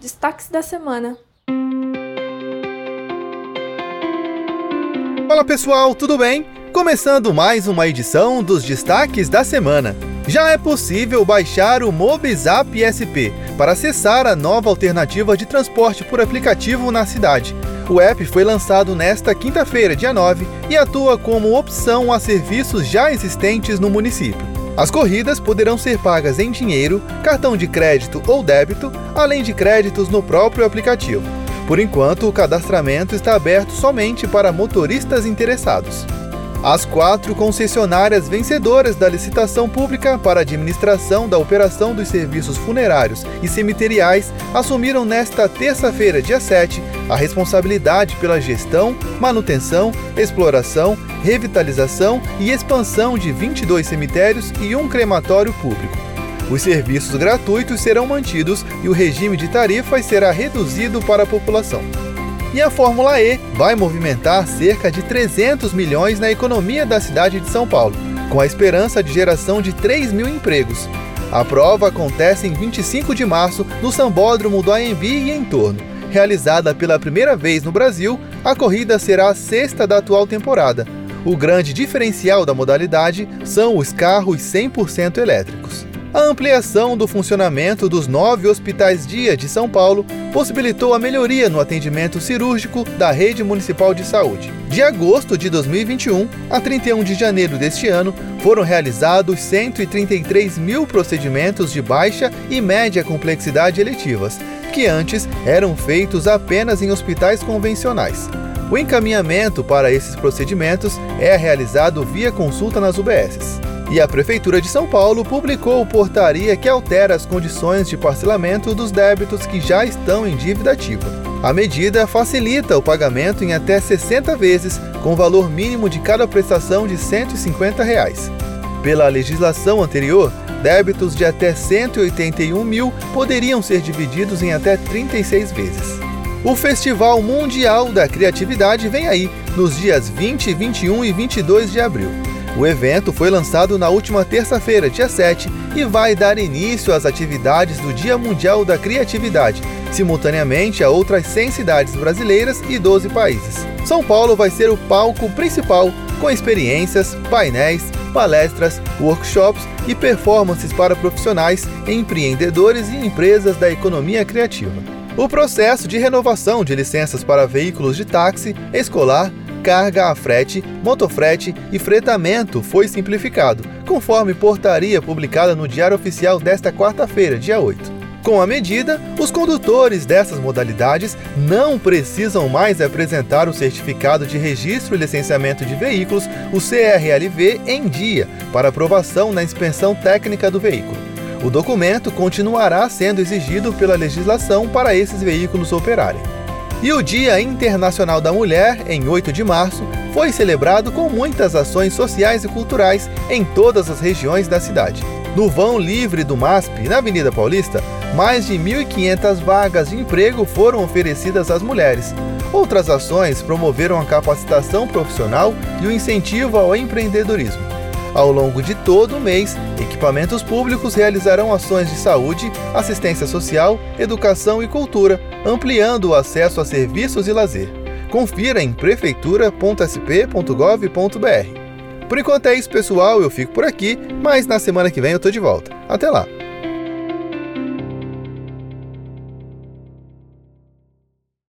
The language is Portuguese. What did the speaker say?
Destaques da semana. Fala pessoal, tudo bem? Começando mais uma edição dos Destaques da Semana. Já é possível baixar o Mobizap SP para acessar a nova alternativa de transporte por aplicativo na cidade. O app foi lançado nesta quinta-feira, dia 9, e atua como opção a serviços já existentes no município. As corridas poderão ser pagas em dinheiro, cartão de crédito ou débito, além de créditos no próprio aplicativo. Por enquanto, o cadastramento está aberto somente para motoristas interessados. As quatro concessionárias vencedoras da licitação pública para a administração da operação dos serviços funerários e cemiteriais assumiram nesta terça-feira, dia 7, a responsabilidade pela gestão, manutenção, exploração, revitalização e expansão de 22 cemitérios e um crematório público. Os serviços gratuitos serão mantidos e o regime de tarifas será reduzido para a população. E a Fórmula E vai movimentar cerca de 300 milhões na economia da cidade de São Paulo, com a esperança de geração de 3 mil empregos. A prova acontece em 25 de março no Sambódromo do AMB e em torno. Realizada pela primeira vez no Brasil, a corrida será a sexta da atual temporada. O grande diferencial da modalidade são os carros 100% elétricos. A ampliação do funcionamento dos nove hospitais-dia de São Paulo possibilitou a melhoria no atendimento cirúrgico da rede municipal de saúde. De agosto de 2021 a 31 de janeiro deste ano, foram realizados 133 mil procedimentos de baixa e média complexidade eletivas, que antes eram feitos apenas em hospitais convencionais. O encaminhamento para esses procedimentos é realizado via consulta nas UBSs. E a Prefeitura de São Paulo publicou portaria que altera as condições de parcelamento dos débitos que já estão em dívida ativa. A medida facilita o pagamento em até 60 vezes, com valor mínimo de cada prestação de 150 reais. Pela legislação anterior, débitos de até 181 mil poderiam ser divididos em até 36 vezes. O Festival Mundial da Criatividade vem aí, nos dias 20, 21 e 22 de abril. O evento foi lançado na última terça-feira, dia 7, e vai dar início às atividades do Dia Mundial da Criatividade, simultaneamente a outras 100 cidades brasileiras e 12 países. São Paulo vai ser o palco principal, com experiências, painéis, palestras, workshops e performances para profissionais, empreendedores e empresas da economia criativa. O processo de renovação de licenças para veículos de táxi, escolar, carga a frete, motofrete e fretamento foi simplificado, conforme portaria publicada no Diário Oficial desta quarta-feira, dia 8. Com a medida, os condutores dessas modalidades não precisam mais apresentar o certificado de registro e licenciamento de veículos, o CRLV, em dia, para aprovação na inspeção técnica do veículo. O documento continuará sendo exigido pela legislação para esses veículos operarem. E o Dia Internacional da Mulher, em 8 de março, foi celebrado com muitas ações sociais e culturais em todas as regiões da cidade. No vão livre do MASP, na Avenida Paulista, mais de 1.500 vagas de emprego foram oferecidas às mulheres. Outras ações promoveram a capacitação profissional e o incentivo ao empreendedorismo. Ao longo de todo o mês, equipamentos públicos realizarão ações de saúde, assistência social, educação e cultura, ampliando o acesso a serviços e lazer. Confira em prefeitura.sp.gov.br. Por enquanto é isso, pessoal. Eu fico por aqui, mas na semana que vem eu tô de volta. Até lá!